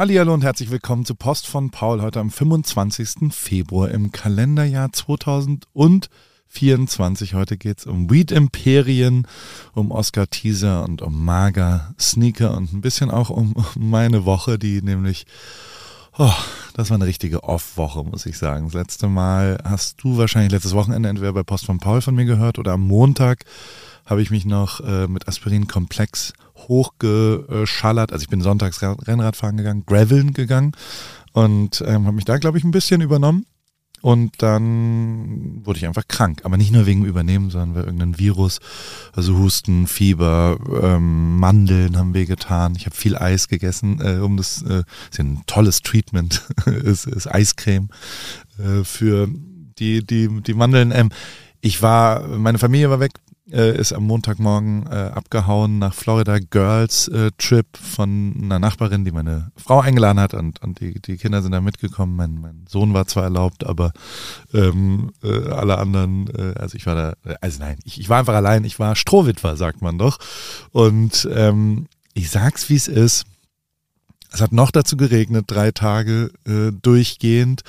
Hallihallo und herzlich willkommen zu Post von Paul heute am 25. Februar im Kalenderjahr 2024. Heute geht es um Weed Imperien, um Oscar Teaser und um Mager Sneaker und ein bisschen auch um meine Woche, die nämlich Oh, das war eine richtige Off-Woche, muss ich sagen. Das letzte Mal hast du wahrscheinlich letztes Wochenende entweder bei Post von Paul von mir gehört oder am Montag habe ich mich noch äh, mit Aspirin komplex hochgeschallert. Also ich bin sonntags Rennradfahren gegangen, Graveln gegangen und ähm, habe mich da, glaube ich, ein bisschen übernommen. Und dann wurde ich einfach krank. Aber nicht nur wegen Übernehmen, sondern weil irgendein Virus, also Husten, Fieber, ähm, Mandeln haben wehgetan. Ich habe viel Eis gegessen, äh, um das, äh, ist ja ein tolles Treatment, ist, ist Eiscreme äh, für die, die, die Mandeln. Ähm, ich war, meine Familie war weg, äh, ist am Montagmorgen äh, abgehauen nach Florida Girls äh, Trip von einer Nachbarin, die meine Frau eingeladen hat und, und die, die Kinder sind da mitgekommen. Mein, mein Sohn war zwar erlaubt, aber ähm, äh, alle anderen, äh, also ich war da, also nein, ich, ich war einfach allein, ich war Strohwitwer, sagt man doch. Und ähm, ich sag's, wie es ist. Es hat noch dazu geregnet, drei Tage äh, durchgehend.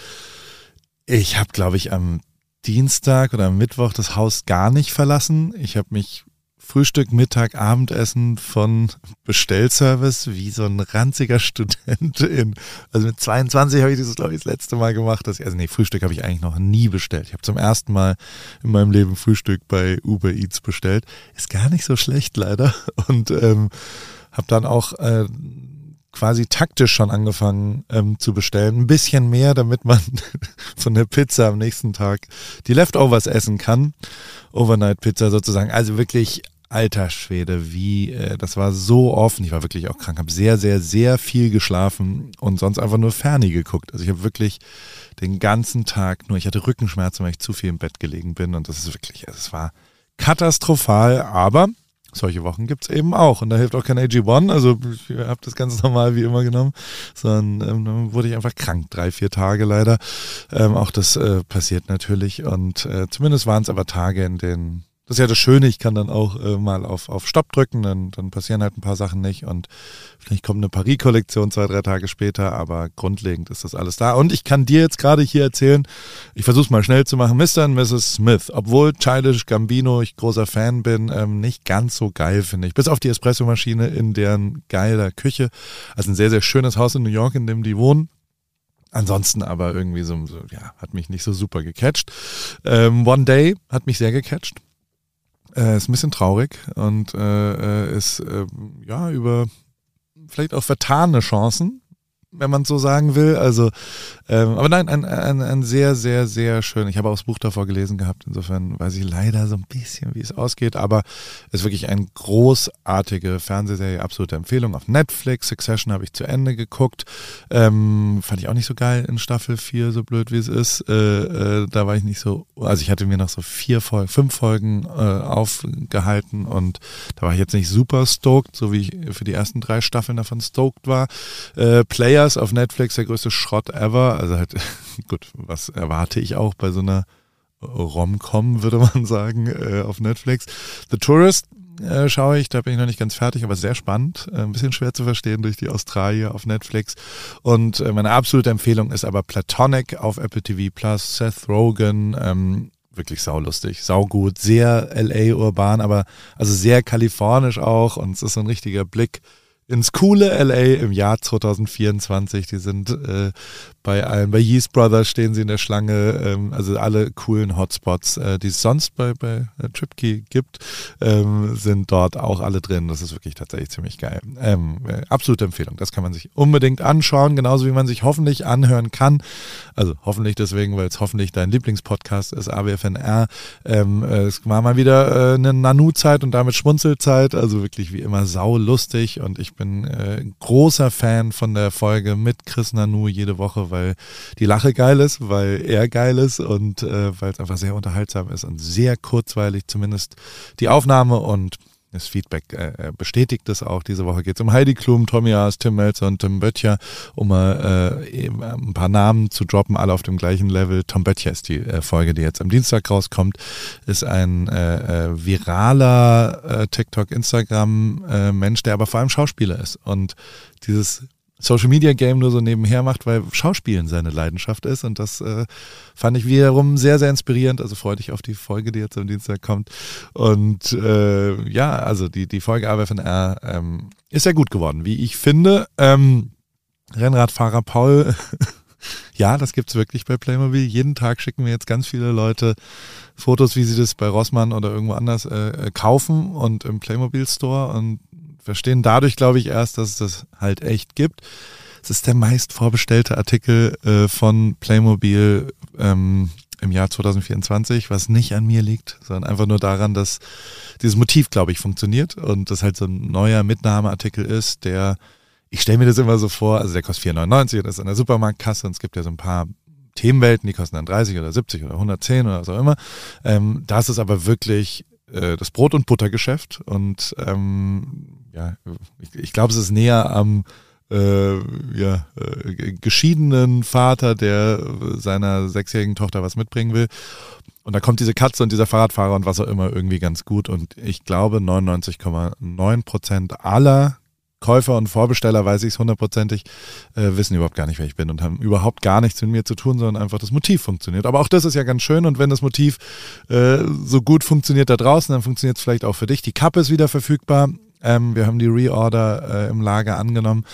Ich habe, glaube ich, am Dienstag oder Mittwoch das Haus gar nicht verlassen. Ich habe mich Frühstück, Mittag, Abendessen von Bestellservice wie so ein ranziger Student in, also mit 22 habe ich das glaube ich das letzte Mal gemacht, dass ich, also nee, Frühstück habe ich eigentlich noch nie bestellt. Ich habe zum ersten Mal in meinem Leben Frühstück bei Uber Eats bestellt. Ist gar nicht so schlecht leider und ähm, habe dann auch äh, quasi taktisch schon angefangen ähm, zu bestellen. Ein bisschen mehr, damit man von der Pizza am nächsten Tag die Leftovers essen kann. Overnight Pizza sozusagen. Also wirklich alter Schwede, wie, äh, das war so offen. Ich war wirklich auch krank, habe sehr, sehr, sehr viel geschlafen und sonst einfach nur Ferni geguckt. Also ich habe wirklich den ganzen Tag nur, ich hatte Rückenschmerzen, weil ich zu viel im Bett gelegen bin und das ist wirklich, also es war katastrophal, aber solche Wochen gibt es eben auch. Und da hilft auch kein AG1. Also ich habe das ganz normal wie immer genommen, sondern ähm, dann wurde ich einfach krank, drei, vier Tage leider. Ähm, auch das äh, passiert natürlich. Und äh, zumindest waren es aber Tage, in denen das ist ja das Schöne, ich kann dann auch äh, mal auf, auf Stopp drücken, dann, dann passieren halt ein paar Sachen nicht und vielleicht kommt eine Paris-Kollektion zwei, drei Tage später, aber grundlegend ist das alles da. Und ich kann dir jetzt gerade hier erzählen, ich versuche es mal schnell zu machen, Mr. und Mrs. Smith, obwohl Childish Gambino ich großer Fan bin, ähm, nicht ganz so geil, finde ich. Bis auf die Espressomaschine in deren geiler Küche. Also ein sehr, sehr schönes Haus in New York, in dem die wohnen. Ansonsten aber irgendwie so, so, ja, hat mich nicht so super gecatcht. Ähm, One Day hat mich sehr gecatcht. Äh, ist ein bisschen traurig und äh, äh, ist äh, ja über vielleicht auch vertane Chancen wenn man so sagen will. Also, ähm, aber nein, ein, ein, ein sehr, sehr, sehr schön. Ich habe auch das Buch davor gelesen gehabt. Insofern weiß ich leider so ein bisschen, wie es ausgeht. Aber es ist wirklich eine großartige Fernsehserie, absolute Empfehlung auf Netflix. Succession habe ich zu Ende geguckt. Ähm, fand ich auch nicht so geil in Staffel 4, so blöd wie es ist. Äh, äh, da war ich nicht so, also ich hatte mir noch so vier Folgen, fünf Folgen äh, aufgehalten und da war ich jetzt nicht super stoked, so wie ich für die ersten drei Staffeln davon stoked war. Äh, Player Players auf Netflix der größte Schrott ever. Also halt, gut, was erwarte ich auch bei so einer Rom-Com, würde man sagen, äh, auf Netflix. The Tourist äh, schaue ich, da bin ich noch nicht ganz fertig, aber sehr spannend. Äh, ein bisschen schwer zu verstehen durch die Australier auf Netflix. Und äh, meine absolute Empfehlung ist aber Platonic auf Apple TV Plus, Seth Rogen, ähm, wirklich saulustig, saugut, sehr LA urban, aber also sehr kalifornisch auch und es ist so ein richtiger Blick ins coole LA im Jahr 2024. Die sind äh, bei allen, bei Yeast Brothers stehen sie in der Schlange, ähm, also alle coolen Hotspots, äh, die es sonst bei, bei äh, TripKey gibt, ähm, sind dort auch alle drin. Das ist wirklich tatsächlich ziemlich geil. Ähm, äh, absolute Empfehlung. Das kann man sich unbedingt anschauen, genauso wie man sich hoffentlich anhören kann. Also hoffentlich deswegen, weil es hoffentlich dein Lieblingspodcast ist, AWFNR. Ähm, äh, es war mal wieder äh, eine Nanu-Zeit und damit Schmunzelzeit. Also wirklich wie immer sau lustig und ich bin äh, großer Fan von der Folge mit Chris Nanu jede Woche, weil die Lache geil ist, weil er geil ist und äh, weil es einfach sehr unterhaltsam ist und sehr kurzweilig zumindest die Aufnahme und das Feedback äh, äh bestätigt es auch. Diese Woche geht es um Heidi Klum, Tommy Haas, Tim Melzer und Tim Böttcher, um mal äh, ein paar Namen zu droppen, alle auf dem gleichen Level. Tom Böttcher ist die äh, Folge, die jetzt am Dienstag rauskommt, ist ein äh, äh, viraler TikTok, Instagram-Mensch, der aber vor allem Schauspieler ist. Und dieses Social Media Game nur so nebenher macht, weil Schauspielen seine Leidenschaft ist. Und das äh, fand ich wiederum sehr, sehr inspirierend. Also freue dich auf die Folge, die jetzt am Dienstag kommt. Und äh, ja, also die, die Folge AWFNR ähm, ist sehr gut geworden, wie ich finde. Ähm, Rennradfahrer Paul ja, das gibt's wirklich bei Playmobil. Jeden Tag schicken mir jetzt ganz viele Leute Fotos, wie sie das bei Rossmann oder irgendwo anders äh, äh kaufen und im Playmobil Store und verstehen dadurch, glaube ich, erst, dass es das halt echt gibt. Es ist der meist vorbestellte Artikel äh, von Playmobil ähm, im Jahr 2024, was nicht an mir liegt, sondern einfach nur daran, dass dieses Motiv, glaube ich, funktioniert und das halt so ein neuer Mitnahmeartikel ist, der ich stelle mir das immer so vor, also der kostet 4,99 und ist an der Supermarktkasse und es gibt ja so ein paar Themenwelten, die kosten dann 30 oder 70 oder 110 oder auch immer. Ähm, das ist aber wirklich äh, das Brot- und Buttergeschäft und ähm, ja, ich, ich glaube, es ist näher am äh, ja, äh, geschiedenen Vater, der seiner sechsjährigen Tochter was mitbringen will. Und da kommt diese Katze und dieser Fahrradfahrer und was auch immer irgendwie ganz gut. Und ich glaube, 99,9 Prozent aller Käufer und Vorbesteller, weiß ich es hundertprozentig, äh, wissen überhaupt gar nicht, wer ich bin und haben überhaupt gar nichts mit mir zu tun, sondern einfach das Motiv funktioniert. Aber auch das ist ja ganz schön und wenn das Motiv äh, so gut funktioniert da draußen, dann funktioniert es vielleicht auch für dich. Die Kappe ist wieder verfügbar. Ähm, wir haben die Reorder äh, im Lager angenommen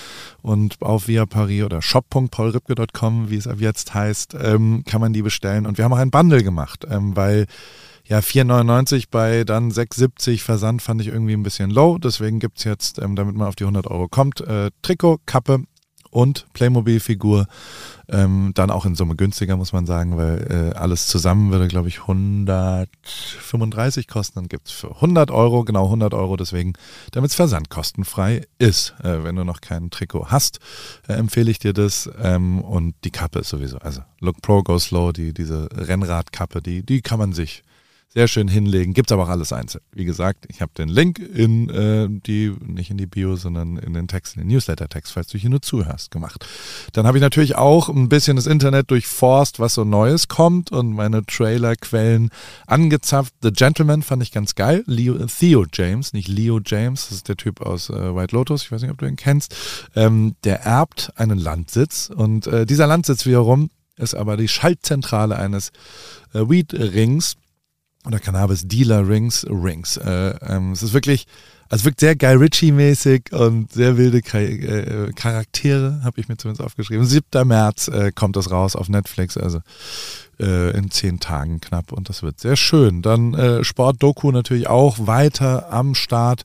und auf via Paris oder shop.paulripke.com, wie es ab jetzt heißt, ähm, kann man die bestellen. Und wir haben auch ein Bundle gemacht, ähm, weil ja, 4,99 bei dann 6,70 Versand fand ich irgendwie ein bisschen low. Deswegen gibt's jetzt, ähm, damit man auf die 100 Euro kommt, äh, Trikot, Kappe und Playmobil-Figur. Ähm, dann auch in Summe günstiger, muss man sagen, weil äh, alles zusammen würde, glaube ich, 135 kosten. Dann gibt's für 100 Euro, genau 100 Euro, deswegen, damit es versandkostenfrei ist. Äh, wenn du noch kein Trikot hast, äh, empfehle ich dir das. Ähm, und die Kappe sowieso. Also Look Pro Go Slow, die, diese Rennradkappe, die, die kann man sich sehr schön hinlegen. Gibt's aber auch alles einzeln. Wie gesagt, ich habe den Link in äh, die, nicht in die Bio, sondern in den Text, in den Newsletter-Text, falls du hier nur zuhörst, gemacht. Dann habe ich natürlich auch ein bisschen das Internet durchforst, was so Neues kommt und meine Trailer-Quellen angezapft. The Gentleman fand ich ganz geil. Leo, Theo James, nicht Leo James, das ist der Typ aus äh, White Lotus, ich weiß nicht, ob du ihn kennst. Ähm, der erbt einen Landsitz und äh, dieser Landsitz wiederum ist aber die Schaltzentrale eines äh, Weed-Rings oder Cannabis Dealer Rings Rings. Äh, ähm, es ist wirklich, also wirkt sehr Guy Ritchie-mäßig und sehr wilde äh, Charaktere, habe ich mir zumindest aufgeschrieben. 7. März äh, kommt das raus auf Netflix, also äh, in zehn Tagen knapp und das wird sehr schön. Dann äh, Sport-Doku natürlich auch weiter am Start.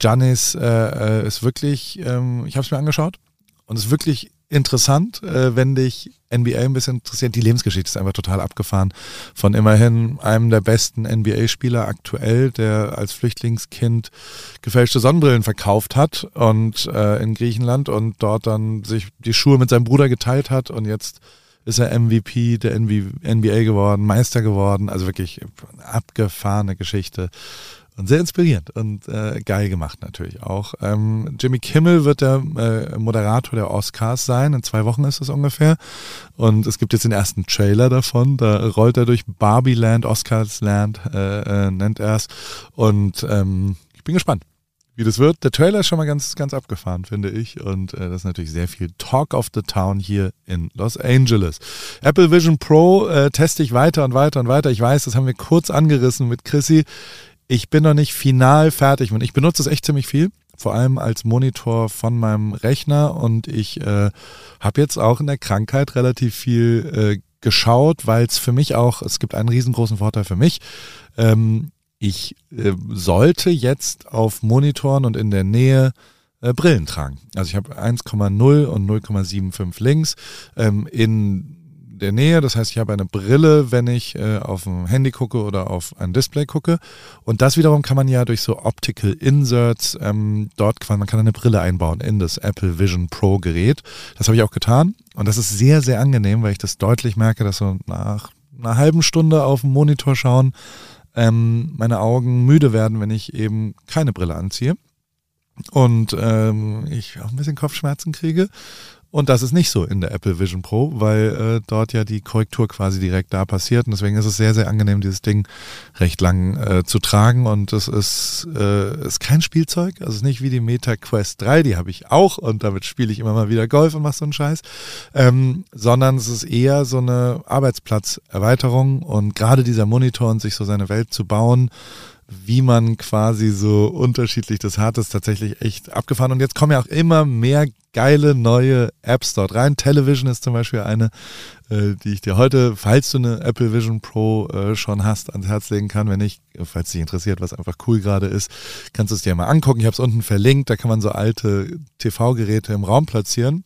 Janis äh, äh, ist wirklich, ähm, ich habe es mir angeschaut und ist wirklich interessant, äh, wenn dich NBA ein bisschen interessiert. Die Lebensgeschichte ist einfach total abgefahren. Von immerhin einem der besten NBA-Spieler aktuell, der als Flüchtlingskind gefälschte Sonnenbrillen verkauft hat und äh, in Griechenland und dort dann sich die Schuhe mit seinem Bruder geteilt hat und jetzt ist er MVP der NBA geworden, Meister geworden. Also wirklich abgefahrene Geschichte und sehr inspirierend und äh, geil gemacht natürlich auch. Ähm, Jimmy Kimmel wird der äh, Moderator der Oscars sein. In zwei Wochen ist es ungefähr. Und es gibt jetzt den ersten Trailer davon. Da rollt er durch Barbie-Land, Oscars-Land, äh, äh, nennt er es. Und ähm, ich bin gespannt wie das wird. Der Trailer ist schon mal ganz, ganz abgefahren, finde ich. Und äh, das ist natürlich sehr viel Talk of the Town hier in Los Angeles. Apple Vision Pro äh, teste ich weiter und weiter und weiter. Ich weiß, das haben wir kurz angerissen mit Chrissy. Ich bin noch nicht final fertig und ich benutze es echt ziemlich viel, vor allem als Monitor von meinem Rechner und ich äh, habe jetzt auch in der Krankheit relativ viel äh, geschaut, weil es für mich auch, es gibt einen riesengroßen Vorteil für mich. Ähm, ich äh, sollte jetzt auf Monitoren und in der Nähe äh, Brillen tragen. Also ich habe 1,0 und 0,75 links. Ähm, in der Nähe. Das heißt, ich habe eine Brille, wenn ich äh, auf ein Handy gucke oder auf ein Display gucke. Und das wiederum kann man ja durch so Optical Inserts, ähm, dort kann man kann eine Brille einbauen in das Apple Vision Pro Gerät. Das habe ich auch getan. Und das ist sehr, sehr angenehm, weil ich das deutlich merke, dass so nach einer halben Stunde auf dem Monitor schauen, ähm, meine Augen müde werden, wenn ich eben keine Brille anziehe. Und ähm, ich auch ein bisschen Kopfschmerzen kriege. Und das ist nicht so in der Apple Vision Pro, weil äh, dort ja die Korrektur quasi direkt da passiert. Und deswegen ist es sehr, sehr angenehm, dieses Ding recht lang äh, zu tragen. Und es ist, äh, ist kein Spielzeug. Also es ist nicht wie die Meta Quest 3, die habe ich auch und damit spiele ich immer mal wieder Golf und mache so einen Scheiß. Ähm, sondern es ist eher so eine Arbeitsplatzerweiterung und gerade dieser Monitor und sich so seine Welt zu bauen, wie man quasi so unterschiedlich das hat, ist tatsächlich echt abgefahren. Und jetzt kommen ja auch immer mehr geile neue Apps dort rein. Television ist zum Beispiel eine, äh, die ich dir heute, falls du eine Apple Vision Pro äh, schon hast, ans Herz legen kann. Wenn nicht, falls dich interessiert, was einfach cool gerade ist, kannst du es dir mal angucken. Ich habe es unten verlinkt. Da kann man so alte TV-Geräte im Raum platzieren.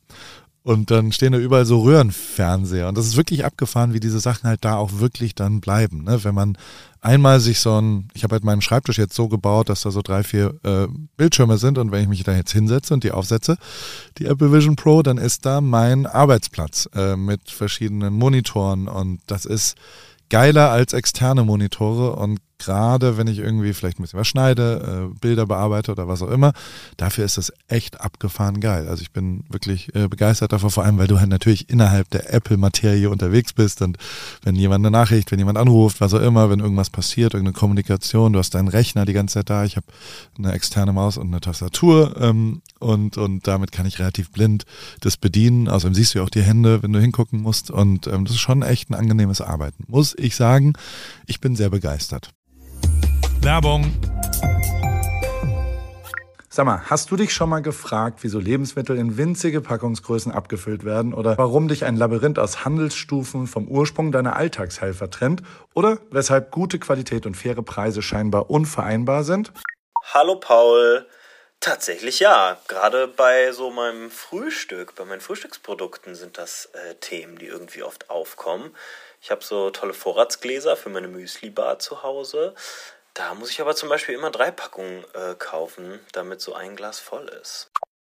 Und dann stehen da überall so Röhrenfernseher. Und das ist wirklich abgefahren, wie diese Sachen halt da auch wirklich dann bleiben. Ne? Wenn man einmal sich so ein, ich habe halt meinen Schreibtisch jetzt so gebaut, dass da so drei, vier äh, Bildschirme sind und wenn ich mich da jetzt hinsetze und die aufsetze, die Apple Vision Pro, dann ist da mein Arbeitsplatz äh, mit verschiedenen Monitoren und das ist geiler als externe Monitore und gerade wenn ich irgendwie vielleicht ein bisschen was schneide, äh, Bilder bearbeite oder was auch immer, dafür ist das echt abgefahren geil. Also ich bin wirklich äh, begeistert davon, vor allem weil du halt natürlich innerhalb der Apple-Materie unterwegs bist und wenn jemand eine Nachricht, wenn jemand anruft, was auch immer, wenn irgendwas passiert, irgendeine Kommunikation, du hast deinen Rechner die ganze Zeit da, ich habe eine externe Maus und eine Tastatur ähm, und, und damit kann ich relativ blind das bedienen. Außerdem siehst du ja auch die Hände, wenn du hingucken musst und ähm, das ist schon echt ein angenehmes Arbeiten. Muss ich sagen, ich bin sehr begeistert. Werbung. Sag mal, hast du dich schon mal gefragt, wieso Lebensmittel in winzige Packungsgrößen abgefüllt werden oder warum dich ein Labyrinth aus Handelsstufen vom Ursprung deiner Alltagshelfer trennt oder weshalb gute Qualität und faire Preise scheinbar unvereinbar sind? Hallo Paul. Tatsächlich ja. Gerade bei so meinem Frühstück, bei meinen Frühstücksprodukten sind das äh, Themen, die irgendwie oft aufkommen. Ich habe so tolle Vorratsgläser für meine Müsli-Bar zu Hause. Da muss ich aber zum Beispiel immer drei Packungen äh, kaufen, damit so ein Glas voll ist.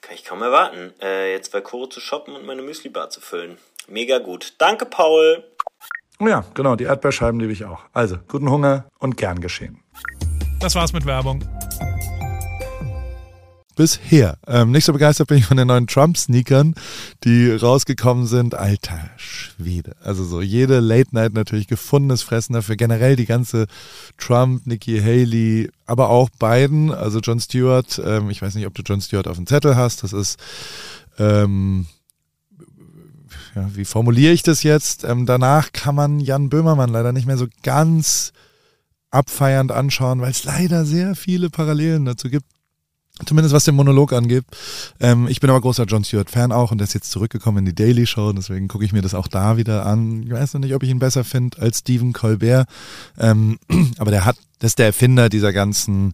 Kann ich kaum erwarten, äh, jetzt bei Koro zu shoppen und meine Müsli-Bar zu füllen. Mega gut. Danke, Paul. Oh ja, genau, die Erdbeerscheiben liebe ich auch. Also, guten Hunger und gern geschehen. Das war's mit Werbung bisher. Ähm, nicht so begeistert bin ich von den neuen Trump-Sneakern, die rausgekommen sind. Alter Schwede. Also so jede Late Night natürlich gefundenes Fressen dafür. Generell die ganze Trump, Nikki Haley, aber auch Biden, also John Stewart. Ähm, ich weiß nicht, ob du John Stewart auf dem Zettel hast. Das ist, ähm, ja, wie formuliere ich das jetzt? Ähm, danach kann man Jan Böhmermann leider nicht mehr so ganz abfeiernd anschauen, weil es leider sehr viele Parallelen dazu gibt. Zumindest was den Monolog angeht. Ähm, ich bin aber großer John Stewart-Fan auch und der ist jetzt zurückgekommen in die Daily Show, deswegen gucke ich mir das auch da wieder an. Ich weiß noch nicht, ob ich ihn besser finde als Stephen Colbert. Ähm, aber der hat, das ist der Erfinder dieser ganzen,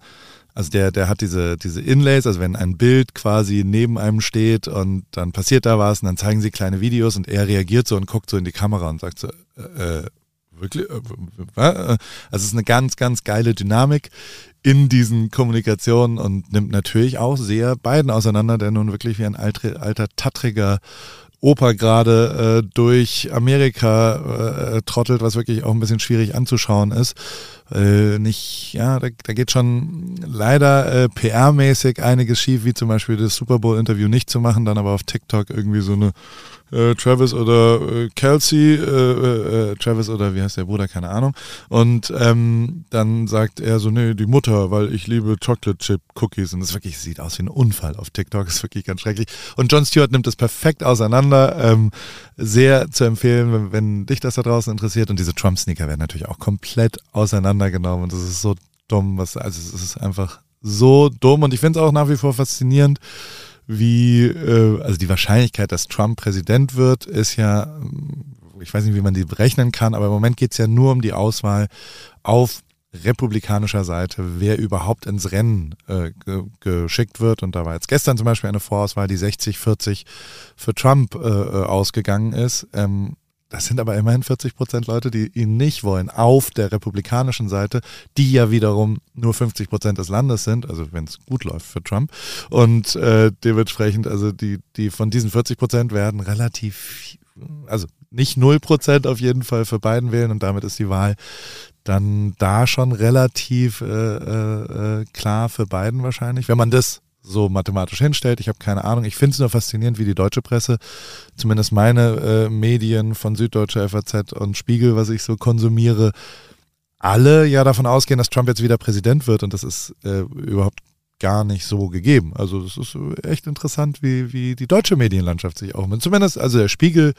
also der, der hat diese, diese Inlays, also wenn ein Bild quasi neben einem steht und dann passiert da was und dann zeigen sie kleine Videos und er reagiert so und guckt so in die Kamera und sagt so, äh, äh wirklich? Äh, also es ist eine ganz, ganz geile Dynamik in diesen Kommunikationen und nimmt natürlich auch sehr beiden auseinander, der nun wirklich wie ein alter, alter tattriger Opa gerade äh, durch Amerika äh, trottelt, was wirklich auch ein bisschen schwierig anzuschauen ist. Äh, nicht, ja, da, da geht schon leider äh, PR-mäßig einiges schief, wie zum Beispiel das Super Bowl-Interview nicht zu machen, dann aber auf TikTok irgendwie so eine äh, Travis oder äh, Kelsey, äh, äh, äh, Travis oder wie heißt der Bruder, keine Ahnung. Und ähm, dann sagt er so, nee, die Mutter, weil ich liebe Chocolate Chip Cookies. Und das wirklich sieht aus wie ein Unfall auf TikTok, ist wirklich ganz schrecklich. Und John Stewart nimmt das perfekt auseinander. Ähm, sehr zu empfehlen, wenn, wenn dich das da draußen interessiert. Und diese Trump-Sneaker werden natürlich auch komplett auseinandergenommen. Und das ist so dumm, was, also es ist einfach so dumm. Und ich finde es auch nach wie vor faszinierend, wie, äh, also die Wahrscheinlichkeit, dass Trump Präsident wird, ist ja, ich weiß nicht, wie man die berechnen kann, aber im Moment geht es ja nur um die Auswahl auf republikanischer Seite, wer überhaupt ins Rennen äh, ge geschickt wird. Und da war jetzt gestern zum Beispiel eine Vorauswahl, die 60-40 für Trump äh, äh, ausgegangen ist. Ähm, das sind aber immerhin 40 Prozent Leute, die ihn nicht wollen, auf der republikanischen Seite, die ja wiederum nur 50 Prozent des Landes sind, also wenn es gut läuft für Trump. Und äh, dementsprechend, also die, die von diesen 40 Prozent werden relativ, also nicht 0 Prozent auf jeden Fall für Biden wählen und damit ist die Wahl dann da schon relativ äh, äh, äh klar für Biden wahrscheinlich, wenn man das so mathematisch hinstellt. Ich habe keine Ahnung. Ich finde es nur faszinierend, wie die deutsche Presse, zumindest meine äh, Medien von Süddeutsche FAZ und Spiegel, was ich so konsumiere, alle ja davon ausgehen, dass Trump jetzt wieder Präsident wird und das ist äh, überhaupt gar nicht so gegeben. Also es ist echt interessant, wie, wie die deutsche Medienlandschaft sich auch, zumindest also der Spiegel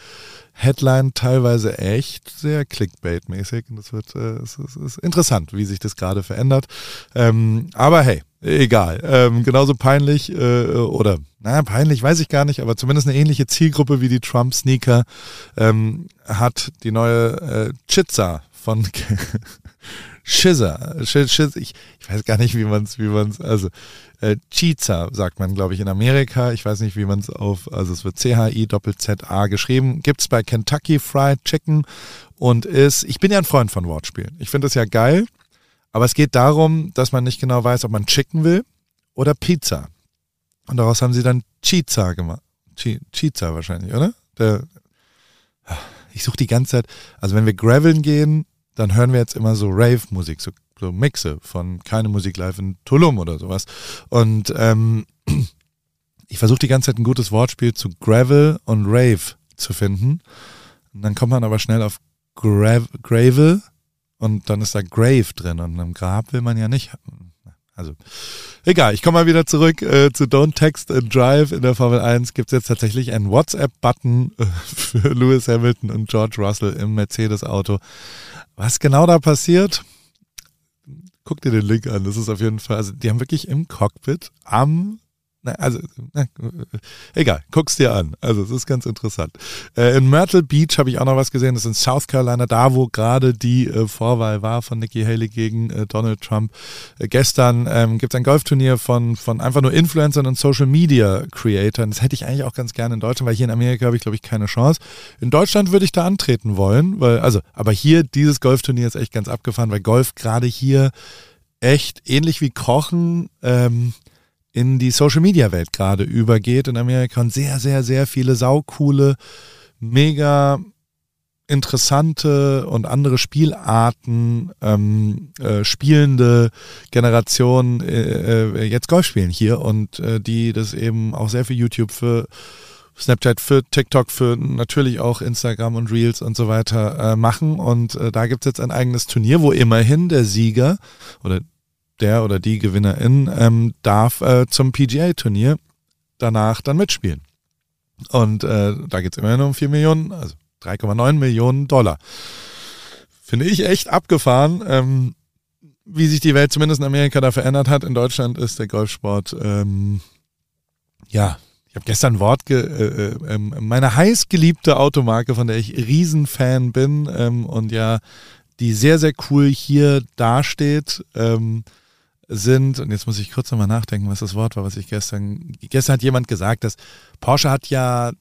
Headline teilweise echt sehr Clickbait-mäßig und das wird, äh, es, ist, ist interessant, wie sich das gerade verändert. Ähm, aber hey, egal. Ähm, genauso peinlich äh, oder naja, peinlich weiß ich gar nicht, aber zumindest eine ähnliche Zielgruppe wie die Trump-Sneaker ähm, hat die neue äh, Chitza von Schizzer. Sch Sch ich, ich weiß gar nicht, wie man es, wie man es, also äh, Chiza sagt man, glaube ich, in Amerika. Ich weiß nicht, wie man es auf, also es wird C-H-I-Z-A geschrieben. Gibt's bei Kentucky Fried Chicken und ist, ich bin ja ein Freund von Wortspielen. Ich finde das ja geil, aber es geht darum, dass man nicht genau weiß, ob man Chicken will oder Pizza. Und daraus haben sie dann Chiza gemacht. Chiza wahrscheinlich, oder? Der, ich suche die ganze Zeit, also wenn wir graveln gehen, dann hören wir jetzt immer so Rave-Musik, so, so Mixe von keine Musik live in Tulum oder sowas. Und ähm, ich versuche die ganze Zeit ein gutes Wortspiel zu Gravel und Rave zu finden. Und dann kommt man aber schnell auf Grav Gravel und dann ist da Grave drin und im Grab will man ja nicht also, egal, ich komme mal wieder zurück äh, zu Don't Text and Drive. In der Formel 1 gibt es jetzt tatsächlich einen WhatsApp-Button äh, für Lewis Hamilton und George Russell im Mercedes-Auto. Was genau da passiert? Guck dir den Link an. Das ist auf jeden Fall, also die haben wirklich im Cockpit am also, na, egal, guck's dir an. Also, es ist ganz interessant. Äh, in Myrtle Beach habe ich auch noch was gesehen. Das ist in South Carolina, da wo gerade die äh, Vorwahl war von Nikki Haley gegen äh, Donald Trump. Äh, gestern ähm, gibt es ein Golfturnier von, von einfach nur Influencern und Social Media Creators. Das hätte ich eigentlich auch ganz gerne in Deutschland, weil hier in Amerika habe ich, glaube ich, keine Chance. In Deutschland würde ich da antreten wollen, weil, also, aber hier, dieses Golfturnier ist echt ganz abgefahren, weil Golf gerade hier echt ähnlich wie Kochen, ähm, in die Social Media Welt gerade übergeht in Amerika und sehr, sehr, sehr viele saukoole, mega interessante und andere Spielarten ähm, äh, spielende Generationen äh, äh, jetzt Golf spielen hier und äh, die das eben auch sehr für YouTube, für Snapchat, für TikTok, für natürlich auch Instagram und Reels und so weiter äh, machen. Und äh, da gibt's jetzt ein eigenes Turnier, wo immerhin der Sieger oder der oder die Gewinnerin ähm, darf äh, zum PGA-Turnier danach dann mitspielen. Und äh, da geht es immerhin um 4 Millionen, also 3,9 Millionen Dollar. Finde ich echt abgefahren, ähm, wie sich die Welt zumindest in Amerika da verändert hat. In Deutschland ist der Golfsport, ähm, ja, ich habe gestern ein Wort, ge äh, äh, ähm, meine heißgeliebte Automarke, von der ich Riesenfan bin ähm, und ja, die sehr, sehr cool hier dasteht. Ähm, sind, und jetzt muss ich kurz nochmal nachdenken, was das Wort war, was ich gestern, gestern hat jemand gesagt, dass Porsche hat ja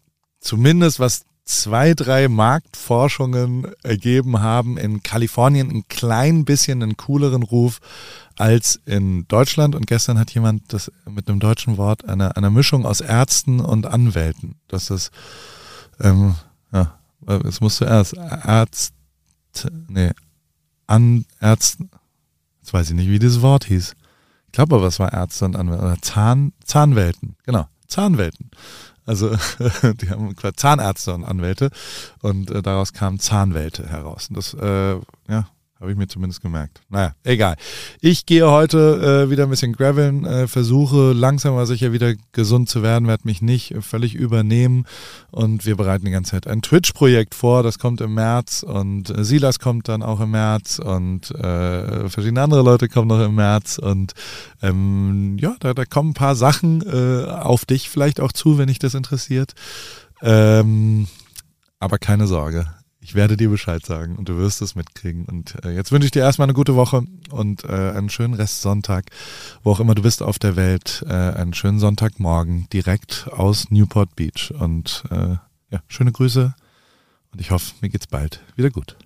zumindest was zwei, drei Marktforschungen ergeben haben, in Kalifornien ein klein bisschen einen cooleren Ruf als in Deutschland. Und gestern hat jemand das mit einem deutschen Wort, einer, einer Mischung aus Ärzten und Anwälten, dass das Ähm, ja, es muss zuerst Arzt, nee, an Ärzten, jetzt weiß ich nicht, wie dieses Wort hieß. Ich glaube aber, es war Ärzte und Anwälte, Zahn, Zahnwelten, genau, Zahnwelten. Also die haben Zahnärzte und Anwälte und äh, daraus kam Zahnwelte heraus. Und das, äh, ja, habe ich mir zumindest gemerkt. Naja, egal. Ich gehe heute äh, wieder ein bisschen graveln, äh, versuche langsam aber sicher wieder gesund zu werden, werde mich nicht völlig übernehmen. Und wir bereiten die ganze Zeit ein Twitch-Projekt vor, das kommt im März und äh, Silas kommt dann auch im März und äh, verschiedene andere Leute kommen noch im März. Und ähm, ja, da, da kommen ein paar Sachen äh, auf dich vielleicht auch zu, wenn dich das interessiert. Ähm, aber keine Sorge, ich werde dir Bescheid sagen und du wirst es mitkriegen. Und äh, jetzt wünsche ich dir erstmal eine gute Woche und äh, einen schönen Restsonntag, wo auch immer du bist auf der Welt. Äh, einen schönen Sonntagmorgen direkt aus Newport Beach. Und äh, ja, schöne Grüße und ich hoffe, mir geht's bald wieder gut.